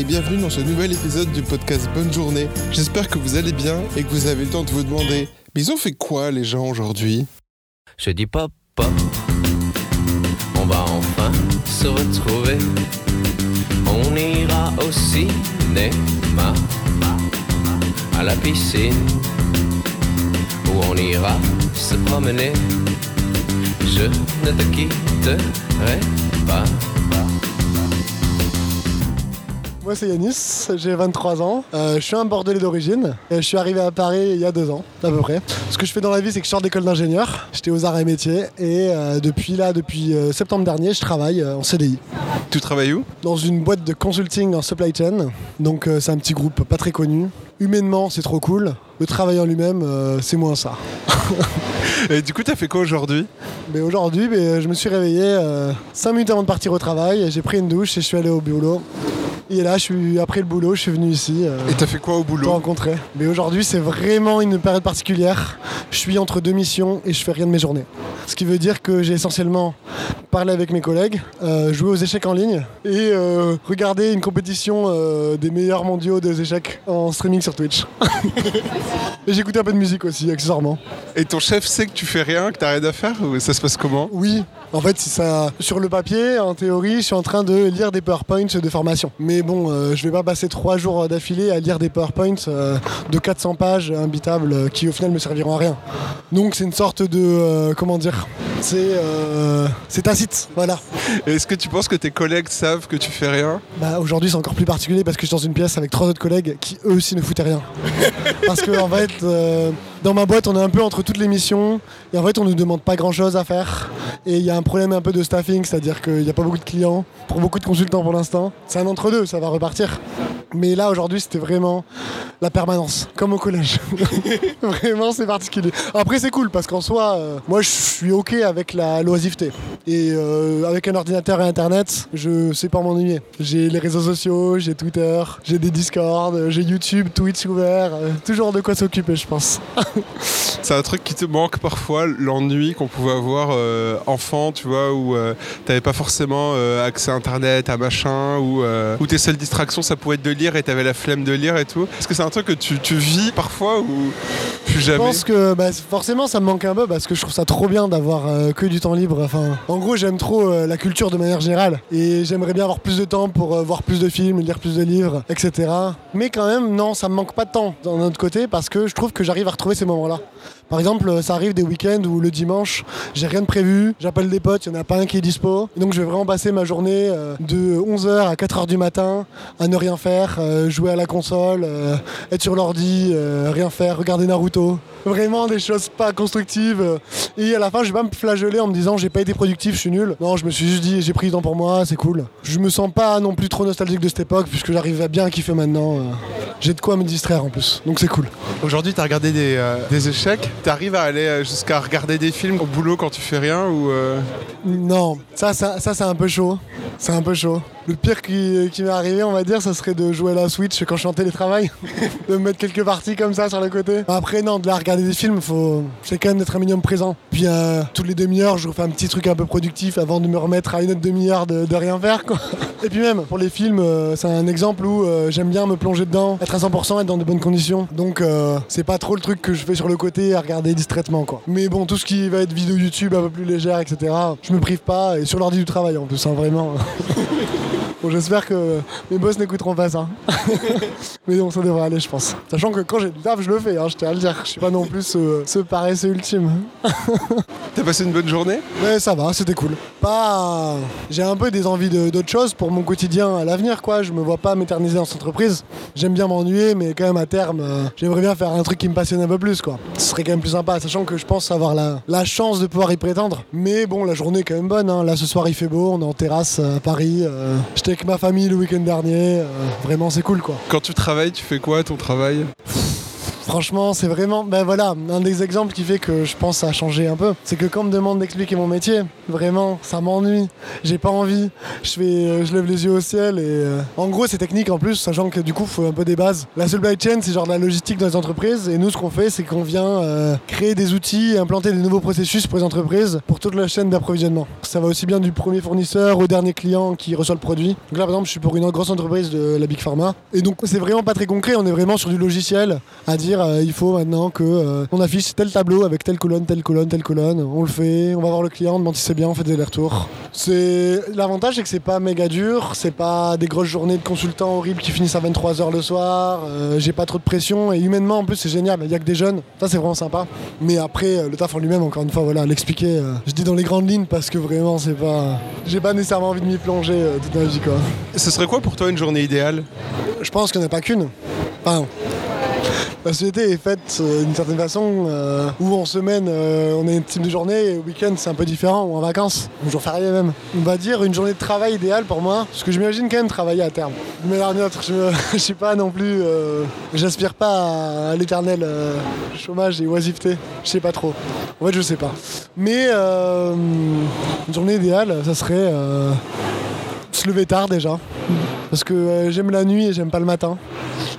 Et bienvenue dans ce nouvel épisode du podcast Bonne journée. J'espère que vous allez bien et que vous avez le temps de vous demander Mais ils ont fait quoi les gens aujourd'hui? Je dis pop, pop. On va enfin se retrouver. On ira au cinéma, à la piscine, où on ira se promener. Je ne te quitterai pas. Moi c'est Yanis, j'ai 23 ans, Euh, je suis un Bordelais d'origine, et je suis arrivé à Paris il y a deux ans à peu près. Ce que je fais dans la vie c'est que je sors d'école d'ingénieur, j'étais aux arts et métiers et euh, depuis là, depuis euh, septembre dernier, je travaille en CDI Tu travailles où? Dans une boîte de consulting en supply chain, donc c'est un petit groupe pas très connu. Humainement c'est trop cool, le travail en lui-même c'est moins ça. Et du coup, t'as fait quoi aujourd'hui? Mais aujourd'hui ben, je me suis réveillé 5 minutes avant de partir au travail, j'ai pris une douche et je suis allé au boulot. Et là je suis après le boulot, je suis venu ici. euh, Et t'as fait quoi au te boulot rencontrer. Mais aujourd'hui, c'est vraiment une période particulière. Je suis entre deux missions et je fais rien de mes journées. Ce qui veut dire que j'ai essentiellement parlé avec mes collègues, euh, joué aux échecs en ligne et euh, regardé une compétition des meilleurs mondiaux des échecs en streaming sur Twitch. et j'écoutais un peu de musique aussi, accessoirement. Et ton chef sait que tu fais rien, que t'as rien à faire ou ça se passe comment? Oui, en fait, si ça, sur le papier, en théorie, je suis en train de lire des PowerPoints de formation. Mais bon, euh, je vais pas passer trois jours d'affilée à lire des PowerPoints euh, de 400 pages imbitables euh, qui au final me serviront à rien. Donc c'est une sorte de, euh, comment dire, c'est euh, c'est tacite, voilà. Est-ce que tu penses que tes collègues savent que tu fais rien? Bah, aujourd'hui c'est encore plus particulier parce que je suis dans une pièce avec trois autres collègues qui eux aussi ne foutaient rien. parce que en fait, dans ma boîte on est un peu entre toutes les missions et en fait on nous demande pas grand chose à faire. Et il y a un problème un peu de staffing, c'est-à-dire qu'il n'y a pas beaucoup de clients pour beaucoup de consultants pour l'instant. C'est un entre-deux, ça va repartir. Mais là aujourd'hui c'était vraiment la permanence, comme au collège. vraiment c'est particulier. Après c'est cool parce qu'en soi, euh, moi je suis ok avec la l'oisiveté. Et euh, avec un ordinateur et internet, je sais pas m'ennuyer. J'ai les réseaux sociaux, j'ai Twitter, j'ai des Discord, j'ai YouTube, Twitch ouvert, euh, toujours de quoi s'occuper je pense. C'est un truc qui te manque parfois, l'ennui qu'on pouvait avoir euh, enfant, tu vois, où euh, t'avais pas forcément euh, accès à internet, à machin, ou où tes seules distractions ça pouvait être de lire et t'avais la flemme de lire et tout. Est-ce que c'est un truc que tu, tu vis parfois ou plus Je pense que bah, forcément ça me manque un peu parce que je trouve ça trop bien d'avoir euh, que du temps libre. Enfin, en gros j'aime trop euh, la culture de manière générale et j'aimerais bien avoir plus de temps pour euh, voir plus de films, lire plus de livres, etc. Mais quand même non, ça me manque pas de temps d'un autre côté parce que je trouve que j'arrive à retrouver ces moments-là. Par exemple, euh, ça arrive des week-ends où le dimanche, j'ai rien de prévu, j'appelle des potes, il n'y en a pas un qui est dispo. Donc je vais vraiment passer ma journée euh, de 11h à 4h du matin à ne rien faire, euh, jouer à la console, être sur l'ordi, rien faire, regarder Naruto. Vraiment des choses pas constructives. Et à la fin, je vais pas me flageller en me disant j'ai pas été productif, je suis nul. Non, je me suis juste dit j'ai pris du temps pour moi, c'est cool. Je me sens pas non plus trop nostalgique de cette époque puisque j'arrive à bien kiffer maintenant. J'ai de quoi me distraire en plus, donc c'est cool. Aujourd'hui, t'as regardé des, euh, des échecs. T'arrives à aller euh, jusqu'à regarder des films au boulot quand tu fais rien ou euh, Non, ça, ça, ça c'est un peu chaud. C'est un peu chaud. Le pire qui, qui m'est arrivé, on va dire, ça serait de jouer à la Switch quand je suis en télétravail. de me mettre quelques parties comme ça sur le côté. Après, non, de la regarder des films, faut... c'est quand même d'être un minimum présent. Puis, euh, toutes les demi-heures, je refais un petit truc un peu productif avant de me remettre à une autre demi-heure de, de rien faire, quoi. Et puis même, pour les films, euh, c'est un exemple où euh, j'aime bien me plonger dedans, être à 100%, être dans de bonnes conditions. Donc, euh, c'est pas trop le truc que je fais sur le côté à regarder distraitement, quoi. Mais bon, tout ce qui va être vidéo YouTube un peu plus légère, etc., je me prive pas. Et sur l'ordi du travail, en plus, hein, vraiment. Bon, j'espère que mes boss n'écouteront pas ça. Mais bon, ça devrait aller, je pense. Sachant que quand j'ai du taf, je le fais, hein, je tiens à le dire. Je suis pas non plus ce, ce paresseux ultime. t'as passé une bonne journée? Mais ça va, c'était cool. Pas. J'ai un peu des envies de- d'autres choses pour mon quotidien à l'avenir, quoi. Je me vois pas m'éterniser dans cette entreprise. J'aime bien m'ennuyer, mais quand même à terme, euh, j'aimerais bien faire un truc qui me passionne un peu plus, quoi. Ce serait quand même plus sympa, sachant que je pense avoir la, la chance de pouvoir y prétendre. Mais bon, la journée est quand même bonne. hein. Là, ce soir, il fait beau, on est en terrasse euh, à Paris. euh, avec ma famille le week-end dernier. euh, vraiment, c'est cool, quoi. Quand tu travailles, tu fais quoi ton travail? Franchement, c'est vraiment, ben voilà, un des exemples qui fait que je pense a changé un peu. C'est que quand on me demande d'expliquer mon métier, vraiment, ça m'ennuie. J'ai pas envie. Je fais, euh, je lève les yeux au ciel et euh, en gros, c'est technique en plus, sachant que du coup, faut un peu des bases. La supply chain, c'est genre de la logistique dans les entreprises et nous, ce qu'on fait, c'est qu'on vient euh, créer des outils, implanter des nouveaux processus pour les entreprises pour toute la chaîne d'approvisionnement. Ça va aussi bien du premier fournisseur au dernier client qui reçoit le produit. Donc là, par exemple, je suis pour une grosse entreprise de la Big Pharma et donc c'est vraiment pas très concret. On est vraiment sur du logiciel à dire euh, il faut maintenant que euh, on affiche tel tableau avec telle colonne, telle colonne, telle colonne. On le fait, on va voir le client, on demande si c'est bien, on fait des allers-retours. C'est l'avantage, c'est que c'est pas méga dur, c'est pas des grosses journées de consultants horribles qui finissent à 23h le soir. euh, J'ai pas trop de pression et humainement en plus c'est génial. Il y a que des jeunes, ça c'est vraiment sympa. Mais après le taf en lui-même, encore une fois, voilà, l'expliquer. je dis dans les grandes lignes parce que vraiment c'est pas, j'ai pas nécessairement envie de m'y plonger toute ma vie quoi. Ce serait quoi pour toi une journée idéale? Je pense qu'il n'y en a pas qu'une. Enfin, la société est faite euh, d'une certaine façon euh, où en semaine euh, on a une type de journée et au week-end c'est un peu différent ou en vacances, ou jour férié même. On va dire une journée de travail idéale pour moi, parce que j'imagine quand même travailler à terme. Mais autre, je, je suis pas non plus, j'aspire pas à, l'éternel chômage et oisiveté. Je sais pas trop. En fait, je sais pas. Mais une journée idéale, ça serait se lever tard déjà. Parce que j'aime la nuit et j'aime pas le matin.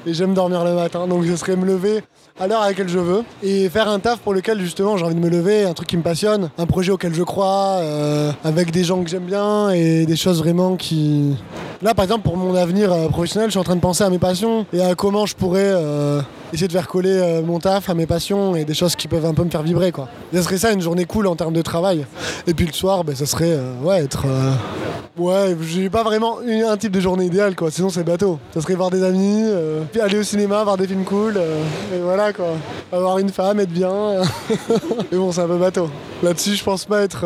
Et j'aime dormir le matin. Donc ce serait me lever à l'heure à laquelle je veux. Et faire un taf pour lequel justement j'ai envie de me lever, un truc qui me passionne, un projet auquel je crois, euh, avec des gens que j'aime bien et des choses vraiment qui. Là par exemple pour mon avenir euh, professionnel, je suis en train de penser à mes passions et à comment je pourrais euh, essayer de faire coller euh, mon taf à mes passions et des choses qui peuvent un peu me faire vibrer quoi. Ça serait ça une journée cool en termes de travail. Et puis le soir, ben, ça serait ouais, être. Ouais, j'ai pas vraiment un type de journée idéale quoi, sinon c'est bateau. Ça serait voir des amis, puis aller au cinéma, voir des films cool, et voilà quoi. Avoir une femme, être bien. Mais bon, c'est un peu bateau. Là-dessus, je pense pas être,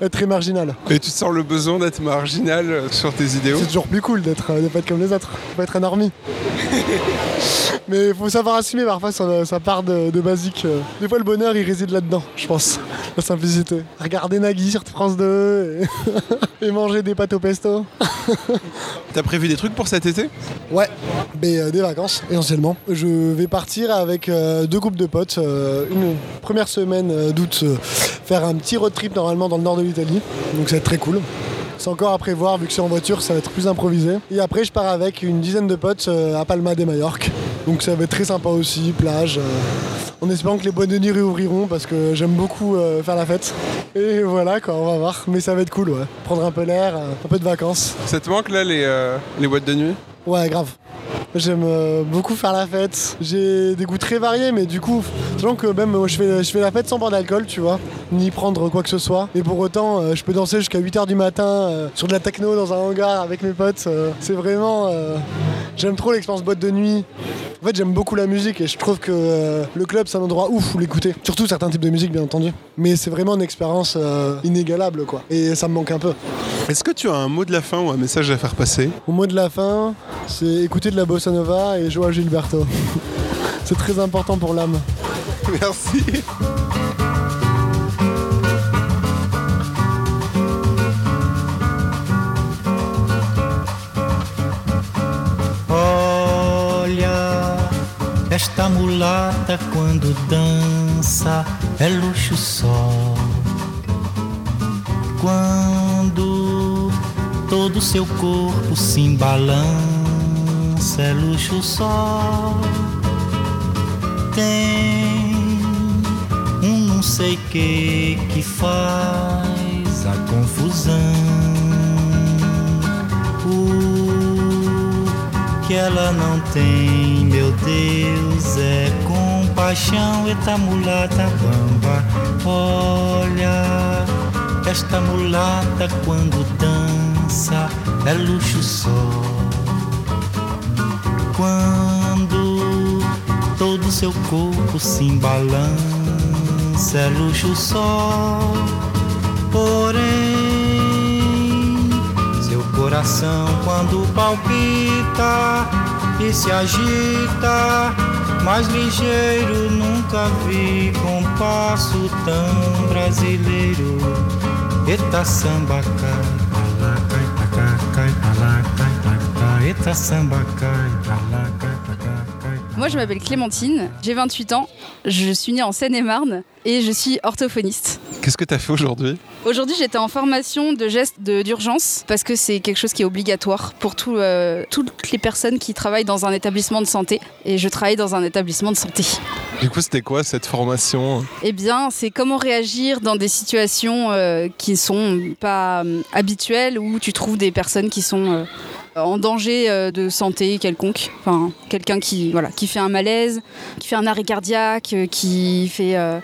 être très marginal. Et tu sens le besoin d'être marginal sur tes C'est toujours plus cool d'être, euh, de pas être comme les autres, faut pas être un normie. Mais il faut savoir assumer, parfois ça, ça part de, de basique. euh. Des fois, le bonheur il réside là-dedans, je pense. La simplicité. Regarder Nagui sur France 2 et, et manger des pâtes au pesto. T'as prévu des trucs pour cet été? Ouais, mais euh, des vacances essentiellement. Je vais partir avec euh, deux groupes de potes, euh, une première semaine euh, d'août, euh, faire un petit road trip normalement dans le nord de l'Italie. Donc ça va être très cool. C'est encore à prévoir, vu que c'est en voiture, ça va être plus improvisé. Et après, je pars avec une dizaine de potes euh, à Palma de Majorque. Donc ça va être très sympa aussi, plage. euh, en espérant que les boîtes de nuit réouvriront parce que j'aime beaucoup euh, faire la fête. Et voilà quoi, on va voir. Mais ça va être cool, ouais. Prendre un peu l'air, un peu de vacances. Ça te manque là les, euh, les boîtes de nuit? Ouais, grave. J'aime euh, beaucoup faire la fête. J'ai des goûts très variés, mais du coup, sachant que même je fais, je fais la fête sans boire d'alcool, tu vois, ni prendre quoi que ce soit. Et pour autant, euh, je peux danser jusqu'à 8h du matin euh, sur de la techno dans un hangar avec mes potes. c'est vraiment. j'aime trop l'expérience boîte de nuit. En fait, j'aime beaucoup la musique et je trouve que euh, le club, c'est un endroit ouf où l'écouter. Surtout certains types de musique, bien entendu. Mais c'est vraiment une expérience euh, inégalable, quoi. Et ça me manque un peu. Est-ce que tu as un mot de la fin ou un message à faire passer? Au mot de la fin, c'est écouter de la bossa nova et jouer à Gilberto. c'est très important pour l'âme. Merci esta mulata quando dança é luxo só. Quando todo seu corpo se embalança é luxo só. Tem um não sei que que faz a confusão. Que ela não tem, meu Deus, é compaixão. Eita mulata bamba, olha, esta mulata quando dança é luxo só. Quando todo seu corpo se embalança, é luxo só. Porém, coração quando palpita e se agita, mais ligeiro nunca vi compasso tão brasileiro. Eita samba cai, pra lá, cai, pra cá, cai, pra lá, cai, pra cá. Eita samba cai, pra lá, cai, pra cá. Moi, je m'appelle Clémentine, j'ai 28 ans, je suis née en Seine-et-Marne et je suis orthophoniste. Qu'est-ce que tu as fait aujourd'hui Aujourd'hui, j'étais en formation de gestes d'urgence parce que c'est quelque chose qui est obligatoire pour tout, euh, toutes les personnes qui travaillent dans un établissement de santé. Et je travaille dans un établissement de santé. Du coup, c'était quoi cette formation Eh bien, c'est comment réagir dans des situations euh, qui sont pas euh, habituelles où tu trouves des personnes qui sont en danger euh, de santé quelconque. Enfin, quelqu'un qui, voilà, qui fait un malaise, qui fait un arrêt cardiaque, euh, qui fait euh,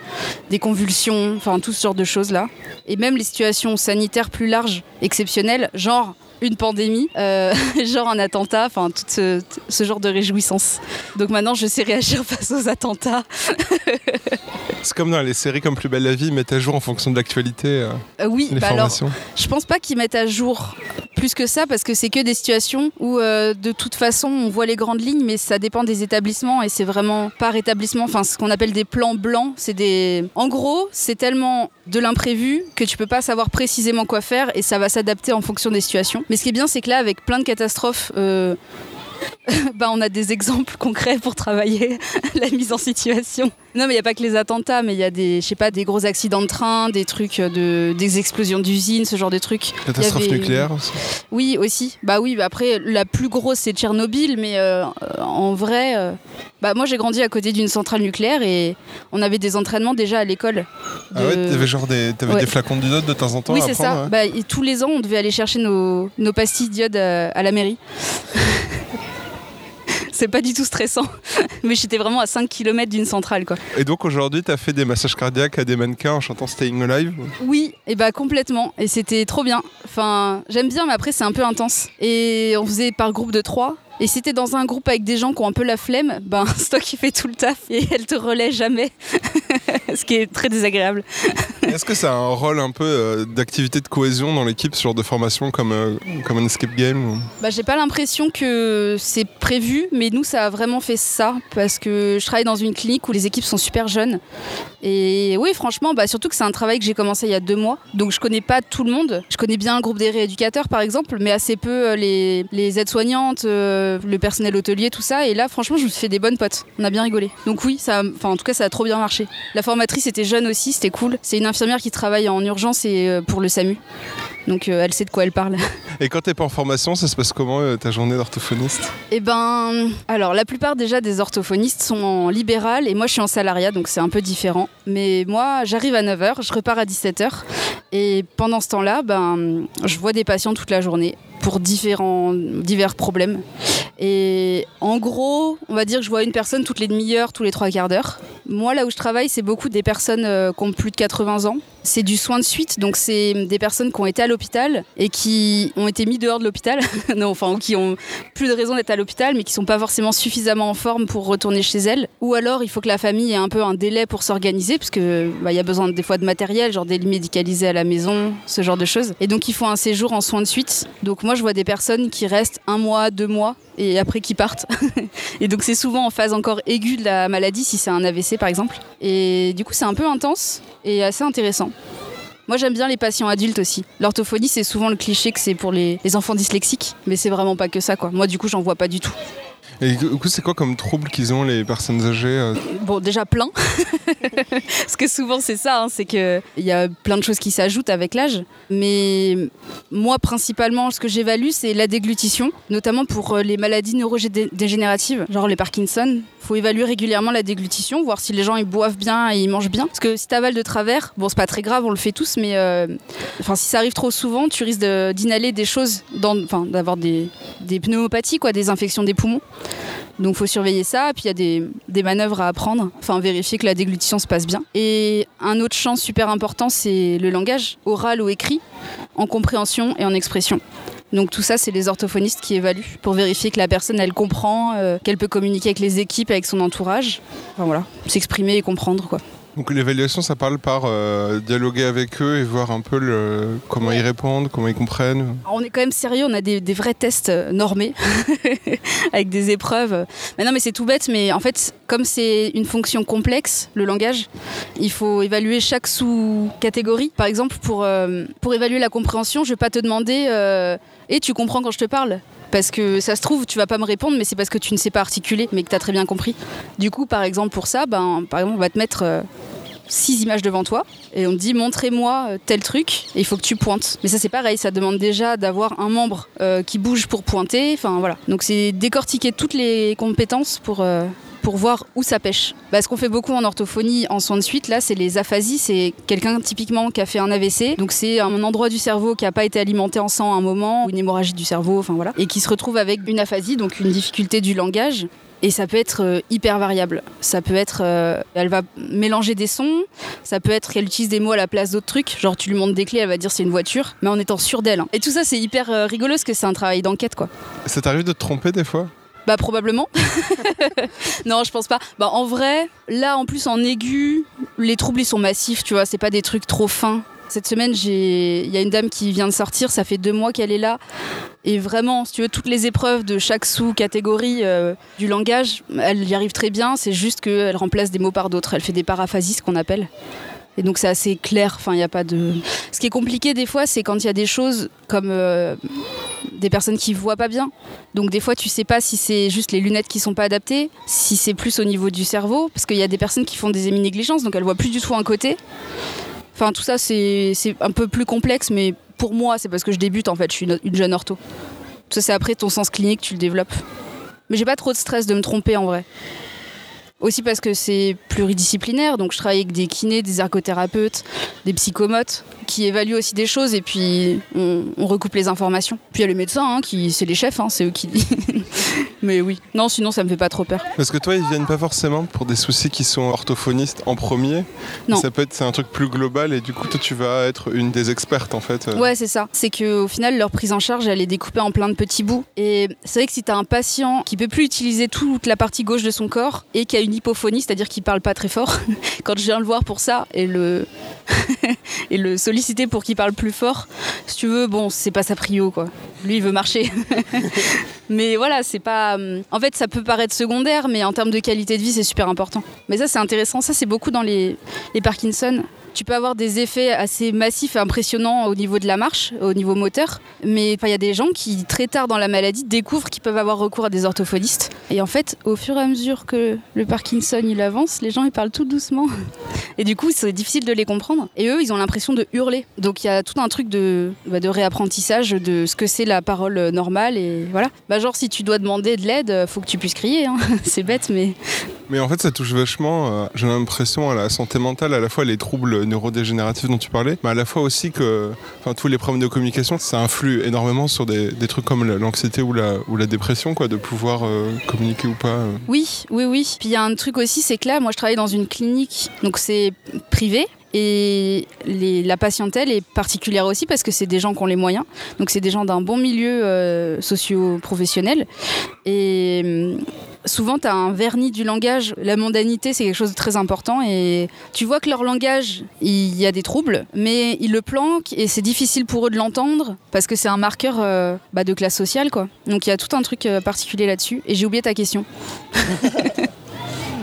des convulsions, enfin tout ce genre de choses-là. Et même les situations sanitaires plus larges, exceptionnelles, genre une pandémie, euh, genre un attentat, enfin tout ce, ce genre de réjouissance. Donc maintenant, je sais réagir face aux attentats. C'est comme dans les séries comme Plus belle la vie, ils mettent à jour en fonction de l'actualité euh, Euh, oui, les bah alors. Je pense pas qu'ils mettent à jour plus que ça parce que c'est que des situations où de toute façon on voit les grandes lignes mais ça dépend des établissements et c'est vraiment par établissement enfin ce qu'on appelle des plans blancs c'est des en gros c'est tellement de l'imprévu que tu peux pas savoir précisément quoi faire et ça va s'adapter en fonction des situations mais ce qui est bien c'est que là avec plein de catastrophes euh, bah, on a des exemples concrets pour travailler la mise en situation. Non, mais il n'y a pas que les attentats, mais il y a des, je sais pas, des gros accidents de train, des trucs de, des explosions d'usines, ce genre de trucs. Catastrophe avait- nucléaire aussi. Oui, aussi. Bah oui, après, la plus grosse, c'est Tchernobyl, mais euh, en vrai, euh, bah moi j'ai grandi à côté d'une centrale nucléaire et on avait des entraînements déjà à l'école. Ah ouais, de- t'avais genre des, Ouais. des flacons d'iode de temps en temps Oui, c'est ça. ouais. Bah, et tous les ans, on devait aller chercher nos, nos pastilles d'iode à, à la mairie. c'est pas du tout stressant, mais j'étais vraiment à 5 km d'une centrale, quoi. Et donc aujourd'hui, t'as fait des massages cardiaques à des mannequins en chantant Staying Alive? Oui, et bah complètement. Et c'était trop bien. Enfin, j'aime bien, mais après c'est un peu intense. Et on faisait par groupe de trois. Et si t'es dans un groupe avec des gens qui ont un peu la flemme, ben c'est toi qui fais tout le taf et elle te relaie jamais. Ce qui est très désagréable. Est-ce que ça a un rôle un peu euh, d'activité de cohésion dans l'équipe, ce genre de formation comme, euh, comme un escape game Bah, j'ai pas l'impression que c'est prévu, mais nous, ça a vraiment fait ça parce que je travaille dans une clinique où les équipes sont super jeunes. Et oui, franchement, bah, surtout que c'est un travail que j'ai commencé il y a deux mois, donc je connais pas tout le monde. Je connais bien un groupe des rééducateurs, par exemple, mais assez peu euh, les, aides-soignantes, euh, le personnel hôtelier, tout ça. Et là, franchement, je me suis fait des bonnes potes. On a bien rigolé. Donc oui, ça, en tout cas, ça a trop bien marché. La formatrice était jeune aussi, c'était cool. C'est une infirmière qui travaille en urgence et euh, pour le SAMU. Donc euh, elle sait de quoi elle parle. Et quand t'es pas en formation, ça se passe comment euh, ta journée d'orthophoniste? Eh ben, alors la plupart déjà des orthophonistes sont en libéral et moi je suis en salariat donc c'est un peu différent. Mais moi j'arrive à 9h, je repars à 17h et pendant ce temps-là, ben, je vois des patients toute la journée pour différents, divers problèmes. Et en gros, on va dire que je vois une personne toutes les demi-heures, tous les trois quarts d'heure. Moi, là où je travaille, c'est beaucoup des personnes euh, qui ont plus de 80 ans. C'est du soin de suite, donc c'est des personnes qui ont été à l'hôpital et qui ont été mis dehors de l'hôpital, non, enfin, ou qui ont plus de raison d'être à l'hôpital, mais qui sont pas forcément suffisamment en forme pour retourner chez elles. Ou alors, il faut que la famille ait un peu un délai pour s'organiser, parce que bah, il y a besoin des fois de matériel, genre des lits médicalisés à la maison, ce genre de choses. Et donc, il faut un séjour en soins de suite. Donc, moi, je vois des personnes qui restent un mois, deux mois, et après qui partent. et donc, c'est souvent en phase encore aiguë de la maladie, si c'est un AVC par exemple. Et du coup, c'est un peu intense et assez intéressant. Moi, j'aime bien les patients adultes aussi. L'orthophonie, c'est souvent le cliché que c'est pour les, les enfants dyslexiques, mais c'est vraiment pas que ça, quoi. Moi, du coup, j'en vois pas du tout. Et du coup, c'est quoi comme trouble qu'ils ont les personnes âgées euh Bon, déjà plein. Parce que souvent, c'est ça, hein, c'est qu'il y a plein de choses qui s'ajoutent avec l'âge. Mais moi, principalement, ce que j'évalue, c'est la déglutition, notamment pour euh, les maladies neurodégénératives, genre les Parkinson. Il faut évaluer régulièrement la déglutition, voir si les gens ils boivent bien et ils mangent bien. Parce que si t'avales de travers, bon, c'est pas très grave, on le fait tous, mais euh, enfin, si ça arrive trop souvent, tu risques d'inhaler des choses, d'avoir des, des pneumopathies, quoi, des infections des poumons. Donc faut surveiller ça, puis il y a des, des manœuvres à apprendre, enfin vérifier que la déglutition se passe bien. Et un autre champ super important, c'est le langage, oral ou écrit, en compréhension et en expression. Donc tout ça, c'est les orthophonistes qui évaluent pour vérifier que la personne, elle comprend, euh, qu'elle peut communiquer avec les équipes, avec son entourage. Enfin voilà, s'exprimer et comprendre quoi. Donc l'évaluation, ça parle par euh, dialoguer avec eux et voir un peu comment ils répondent, comment ils comprennent. On est quand même sérieux, on a des, vrais tests euh, normés avec des épreuves. Mais non, mais c'est tout bête, mais en fait, comme c'est une fonction complexe, le langage, il faut évaluer chaque sous-catégorie. Par exemple, pour, euh, pour évaluer la compréhension, je vais pas te demander et tu comprends quand je te parle? Parce que ça se trouve, tu vas pas me répondre, mais c'est parce que tu ne sais pas articuler, mais que tu as très bien compris. Du coup, par exemple, pour ça, ben, par exemple, on va te mettre euh, six images devant toi et on te dit montrez-moi euh, tel truc et il faut que tu pointes. Mais ça c'est pareil, ça demande déjà d'avoir un membre euh, qui bouge pour pointer. Enfin voilà. Donc c'est décortiquer toutes les compétences pour euh, pour voir où ça pêche. Bah, ce qu'on fait beaucoup en orthophonie, en soins de suite, là, c'est les aphasies. C'est quelqu'un typiquement qui a fait un AVC. Donc c'est un endroit du cerveau qui n'a pas été alimenté en sang à un moment, une hémorragie du cerveau, enfin voilà, et qui se retrouve avec une aphasie, donc une difficulté du langage. Et ça peut être euh, hyper variable. Ça peut être, euh, elle va mélanger des sons. Ça peut être qu'elle utilise des mots à la place d'autres trucs. Genre tu lui montres des clés, elle va dire c'est une voiture, mais en étant sûre d'elle. hein. Et tout ça c'est hyper euh, rigolo parce que c'est un travail d'enquête quoi. Ça t'arrive de te tromper des fois? Bah probablement. non, je pense pas. Bah en vrai, là en plus en aigu, les troubles ils sont massifs, tu vois, c'est pas des trucs trop fins. Cette semaine, il y a une dame qui vient de sortir, ça fait deux mois qu'elle est là. Et vraiment, si tu veux, toutes les épreuves de chaque sous-catégorie euh, du langage, elle y arrive très bien. C'est juste qu'elle remplace des mots par d'autres. Elle fait des paraphasies, ce qu'on appelle. Et donc c'est assez clair. Enfin, il y a pas de. Ce qui est compliqué des fois, c'est quand il y a des choses comme euh, des personnes qui voient pas bien. Donc des fois, tu sais pas si c'est juste les lunettes qui sont pas adaptées, si c'est plus au niveau du cerveau, parce qu'il y a des personnes qui font des hémi-négligences, donc elles voient plus du tout un côté. Enfin, tout ça, c'est un peu plus complexe, mais pour moi, c'est parce que je débute en fait. Je suis une, une jeune ortho. Ça, c'est après ton sens clinique, tu le développes. Mais j'ai pas trop de stress de me tromper en vrai. Aussi parce que c'est pluridisciplinaire, donc je travaille avec des kinés, des ergothérapeutes, des psychomotes qui évaluent aussi des choses et puis on, on recoupe les informations. Puis il y a les médecins, hein, qui c'est les chefs, hein, c'est eux qui Mais oui, non, sinon ça me fait pas trop peur. Parce que toi, ils viennent pas forcément pour des soucis qui sont orthophonistes en premier. Non. Ça peut être c'est un truc plus global et du coup, toi, tu vas être une des expertes en fait. Ouais, c'est ça. C'est que au final, leur prise en charge, elle est découpée en plein de petits bouts. Et c'est vrai que si tu as un patient qui peut plus utiliser toute la partie gauche de son corps et qui a une hypophonie, c'est-à-dire qu'il parle pas très fort, quand je viens le voir pour ça et le solliciter pour qu'il parle plus fort, si tu veux, bon, c'est pas sa prio quoi. Lui, il veut marcher. mais voilà, c'est pas. hum, En fait, ça peut paraître secondaire, mais en termes de qualité de vie, c'est super important. Mais ça, c'est intéressant. Ça, c'est beaucoup dans les, les Parkinson. Tu peux avoir des effets assez massifs et impressionnants au niveau de la marche, au niveau moteur. Mais il y a des gens qui, très tard dans la maladie, découvrent qu'ils peuvent avoir recours à des orthophonistes. Et en fait, au fur et à mesure que le Parkinson il avance, les gens ils parlent tout doucement. Et du coup, c'est difficile de les comprendre. Et eux, ils ont l'impression de hurler. Donc il y a tout un truc de, bah, réapprentissage de ce que c'est la parole normale. Et voilà. Bah, genre, si tu dois demander de l'aide, faut que tu puisses crier. hein. c'est bête, mais Mais en fait, ça touche vachement, euh, j'ai l'impression, à la santé mentale, à la fois les troubles neurodégénératifs dont tu parlais, mais à la fois aussi que tous les problèmes de communication, ça influe énormément sur des, trucs comme la- l'anxiété ou la, ou la dépression, quoi, de pouvoir euh, communiquer ou pas. euh. Oui, oui, oui. Puis il y a un truc aussi, c'est que là, moi je travaille dans une clinique, donc c'est privé. Et la patientèle est particulière aussi parce que c'est des gens qui ont les moyens. Donc c'est des gens d'un bon milieu euh, socio-professionnel. Et hum, souvent, tu as un vernis du langage. La mondanité, c'est quelque chose de très important. Et tu vois que leur langage, il y a des troubles, mais ils le planquent et c'est difficile pour eux de l'entendre parce que c'est un marqueur euh, bah, de classe sociale. quoi. Donc il y a tout un truc euh, particulier là-dessus. Et j'ai oublié ta question.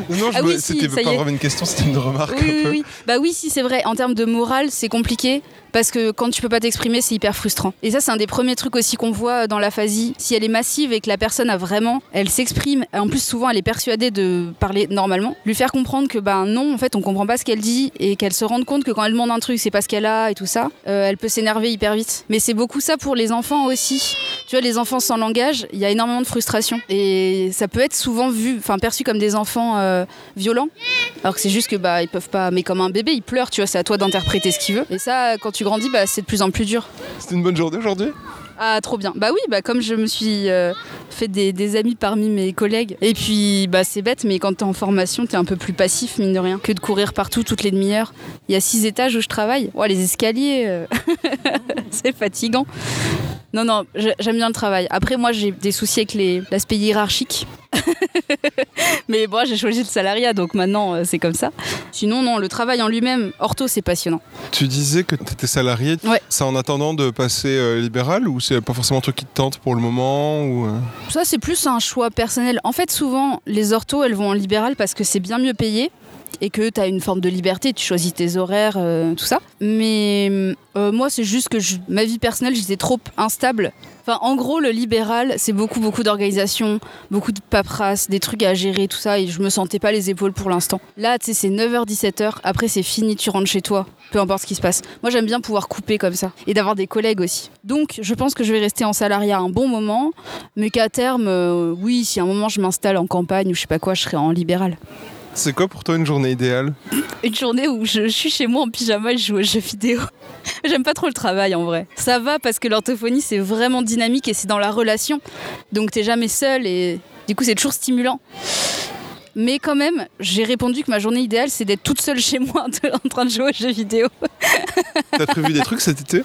Non, je Ah oui, si, c'était pas vraiment une question, c'était une remarque Oui, un oui, peu. oui. Bah oui, si c'est vrai. En termes de morale, c'est compliqué parce que quand tu peux pas t'exprimer, c'est hyper frustrant. Et ça, c'est un des premiers trucs aussi qu'on voit dans l'aphasie. Si elle est massive et que la personne a vraiment, elle s'exprime. En plus, souvent, elle est persuadée de parler normalement. Lui faire comprendre que ben non, en fait, on comprend pas ce qu'elle dit et qu'elle se rende compte que quand elle demande un truc, c'est pas ce qu'elle a et tout ça. euh, elle peut s'énerver hyper vite. Mais c'est beaucoup ça pour les enfants aussi. Tu vois, les enfants sans langage, il y a énormément de frustration et ça peut être souvent vu, enfin perçu comme des enfants euh, violents. Alors que c'est juste que bah ils peuvent pas, mais comme un bébé, il pleure, tu vois, c'est à toi d'interpréter ce qu'il veut. Et ça, quand tu grandis, bah c'est de plus en plus dur. C'était une bonne journée aujourd'hui? Ah trop bien. Bah oui, bah comme je me suis euh, fait des, des amis parmi mes collègues. Et puis bah c'est bête, mais quand t'es en formation, t'es un peu plus passif mine de rien que de courir partout toutes les demi-heures. Il y a six étages où je travaille. Ouais, les escaliers, euh, c'est fatigant. Non, non, j'ai- j'aime bien le travail. Après, moi, j'ai des soucis avec l'aspect hiérarchique. Mais bon, j'ai choisi le salariat, donc maintenant, euh, c'est comme ça. Sinon, non, le travail en lui-même, ortho, c'est passionnant. Tu disais que tu étais salarié, Ouais. c'est en attendant de passer euh, libéral ou c'est pas forcément un truc qui te tente pour le moment ou, euh, Ça, c'est plus un choix personnel. En fait, souvent, les orthos, elles vont en libéral parce que c'est bien mieux payé. Et que tu as une forme de liberté, tu choisis tes horaires, euh, tout ça. Mais euh, moi, c'est juste que ma vie personnelle, j'étais trop instable. Enfin, en gros, le libéral, c'est beaucoup, beaucoup d'organisation, beaucoup de paperasse, des trucs à gérer, tout ça, et je me sentais pas les épaules pour l'instant. Là, tu sais, c'est 9h, 17h, après c'est fini, tu rentres chez toi, peu importe ce qui se passe. Moi, j'aime bien pouvoir couper comme ça, et d'avoir des collègues aussi. Donc, je pense que je vais rester en salariat un bon moment, mais qu'à terme, euh, oui, si à un moment je m'installe en campagne ou je sais pas quoi, je serai en libéral. C'est quoi pour toi une journée idéale Une journée où je, je suis chez moi en pyjama et je joue aux jeux vidéo. J'aime pas trop le travail en vrai. Ça va parce que l'orthophonie c'est vraiment dynamique et c'est dans la relation. Donc t'es jamais seul et du coup c'est toujours stimulant. Mais quand même, j'ai répondu que ma journée idéale c'est d'être toute seule chez moi en train de jouer aux jeux vidéo. T'as prévu des trucs cet été?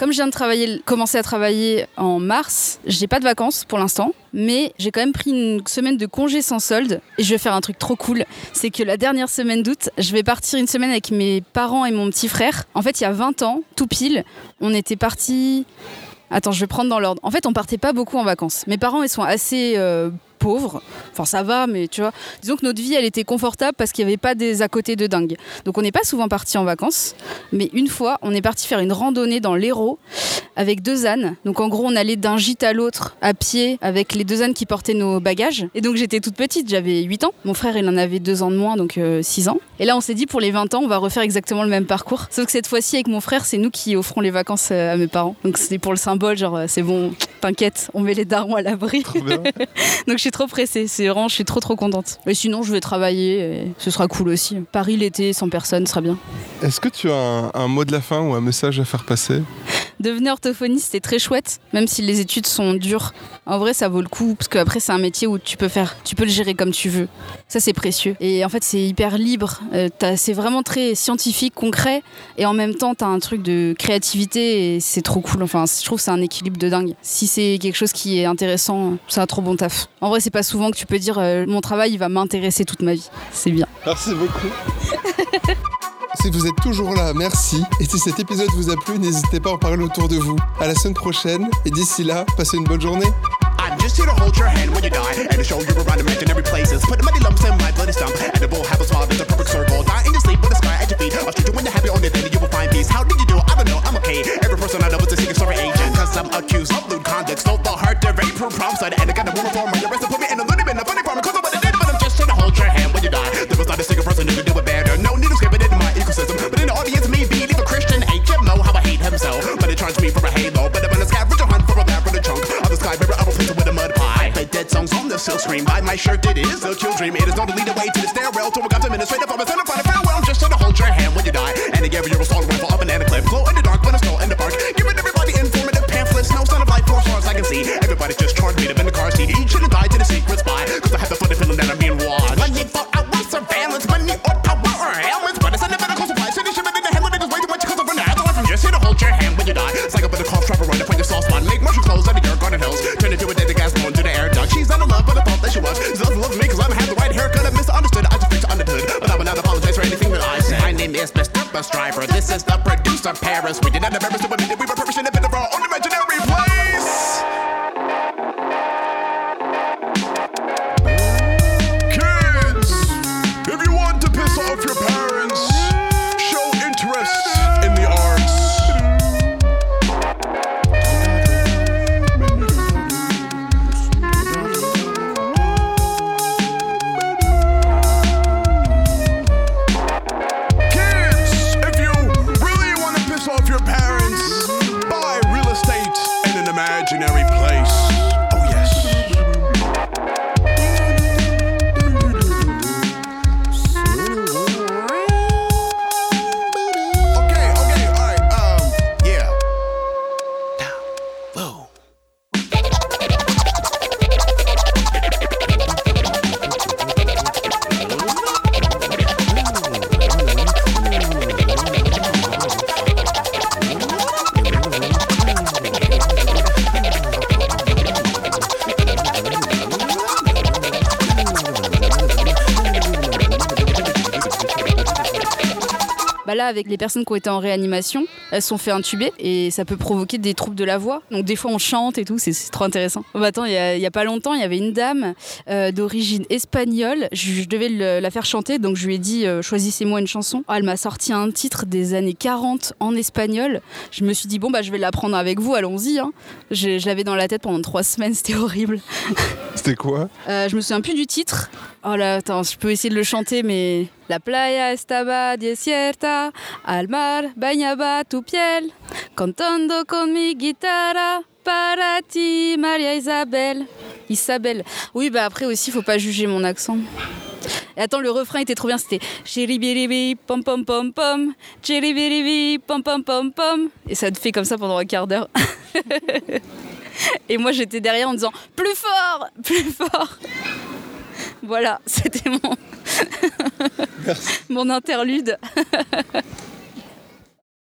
Comme je viens de commencer à travailler en mars, j'ai pas de vacances pour l'instant, mais j'ai quand même pris une semaine de congé sans solde et je vais faire un truc trop cool. C'est que la dernière semaine d'août, je vais partir une semaine avec mes parents et mon petit frère. En fait, il y a 20 ans, tout pile, on était partis. Attends, je vais prendre dans l'ordre. En fait, on partait pas beaucoup en vacances. Mes parents, ils sont assez euh, pauvres. Enfin, ça va, mais tu vois. Disons que notre vie, elle était confortable parce qu'il n'y avait pas des à côté de dingue. Donc, on n'est pas souvent partis en vacances. Mais une fois, on est parti faire une randonnée dans l'Hérault avec deux ânes. Donc, en gros, on allait d'un gîte à l'autre à pied avec les deux ânes qui portaient nos bagages. Et donc, j'étais toute petite, j'avais 8 ans. Mon frère, il en avait deux ans de moins, donc 6 ans. Et là, on s'est dit, pour les 20 ans, on va refaire exactement le même parcours. Sauf que cette fois-ci, avec mon frère, c'est nous qui offrons les vacances euh, à mes parents. Donc, c'était pour le symbole, genre, euh, c'est bon, t'inquiète, on met les darons à l'abri. Donc, je suis trop pressée. C'est vraiment, je suis trop, trop contente. Et sinon, je vais travailler et ce sera cool aussi. Paris l'été, sans personne, ce sera bien. Est-ce que tu as un, un mot de la fin ou un message à faire passer? Devenir orthophoniste, c'est très chouette, même si les études sont dures. En vrai, ça vaut le coup, parce qu'après, c'est un métier où tu peux faire, tu peux le gérer comme tu veux. Ça, c'est précieux. Et en fait, c'est hyper libre. Euh, t'as- c'est vraiment très scientifique, concret, et en même temps, tu as un truc de créativité, et c'est trop cool. Enfin, je trouve que c'est un équilibre de dingue. Si c'est quelque chose qui est intéressant, c'est un trop bon taf. En vrai, c'est pas souvent que tu peux dire, euh, mon travail, il va m'intéresser toute ma vie. C'est bien. Merci beaucoup. Si vous êtes toujours là, merci. Et si cet épisode vous a plu, n'hésitez pas à en parler autour de vous. À la semaine prochaine. Et d'ici là, passez une bonne journée. I'm just here to hold your hand when you die and to show you around imaginary places. Put many lumps in my bloody stump, and it will have a smile that's a perfect circle. Die in your sleep with a sky at your feet. I'll shoot you when you're happy on it, then you will find peace. How did you do? I don't know, I'm okay. Every person I know is a secret story agent. Cause I'm accused of lewd conduct. Stole the heart, the rape, from prom side, This is the producer Paris. We did not embarrass the women. Personnes qui ont été en réanimation, elles sont fait intuber et ça peut provoquer des troubles de la voix. Donc des fois on chante et tout, c'est trop intéressant. Oh, bah, attends, il y, y a pas longtemps, il y avait une dame euh, d'origine espagnole. Je, je devais le- la faire chanter, donc je lui ai dit euh, choisissez-moi une chanson. Elle m'a sorti un titre des années 40 en espagnol. Je me suis dit bon bah je vais l'apprendre avec vous, allons-y. hein. Je, je l'avais dans la tête pendant trois semaines, c'était horrible. C'était quoi? Euh, je me souviens plus du titre. Oh là, attends, je peux essayer de le chanter, mais. La playa estaba desierta, al mar bañaba tu piel, cantando con mi guitarra para ti, Maria Isabel. Isabelle. Oui, bah après aussi, faut pas juger mon accent. Et attends, le refrain était trop bien, c'était Chéribiribi, pom pom pom pom, Chéribiribi, pom pom pom pom. Et ça te fait comme ça pendant un quart d'heure. Et moi j'étais derrière en disant plus fort, plus fort. Voilà, c'était mon mon interlude.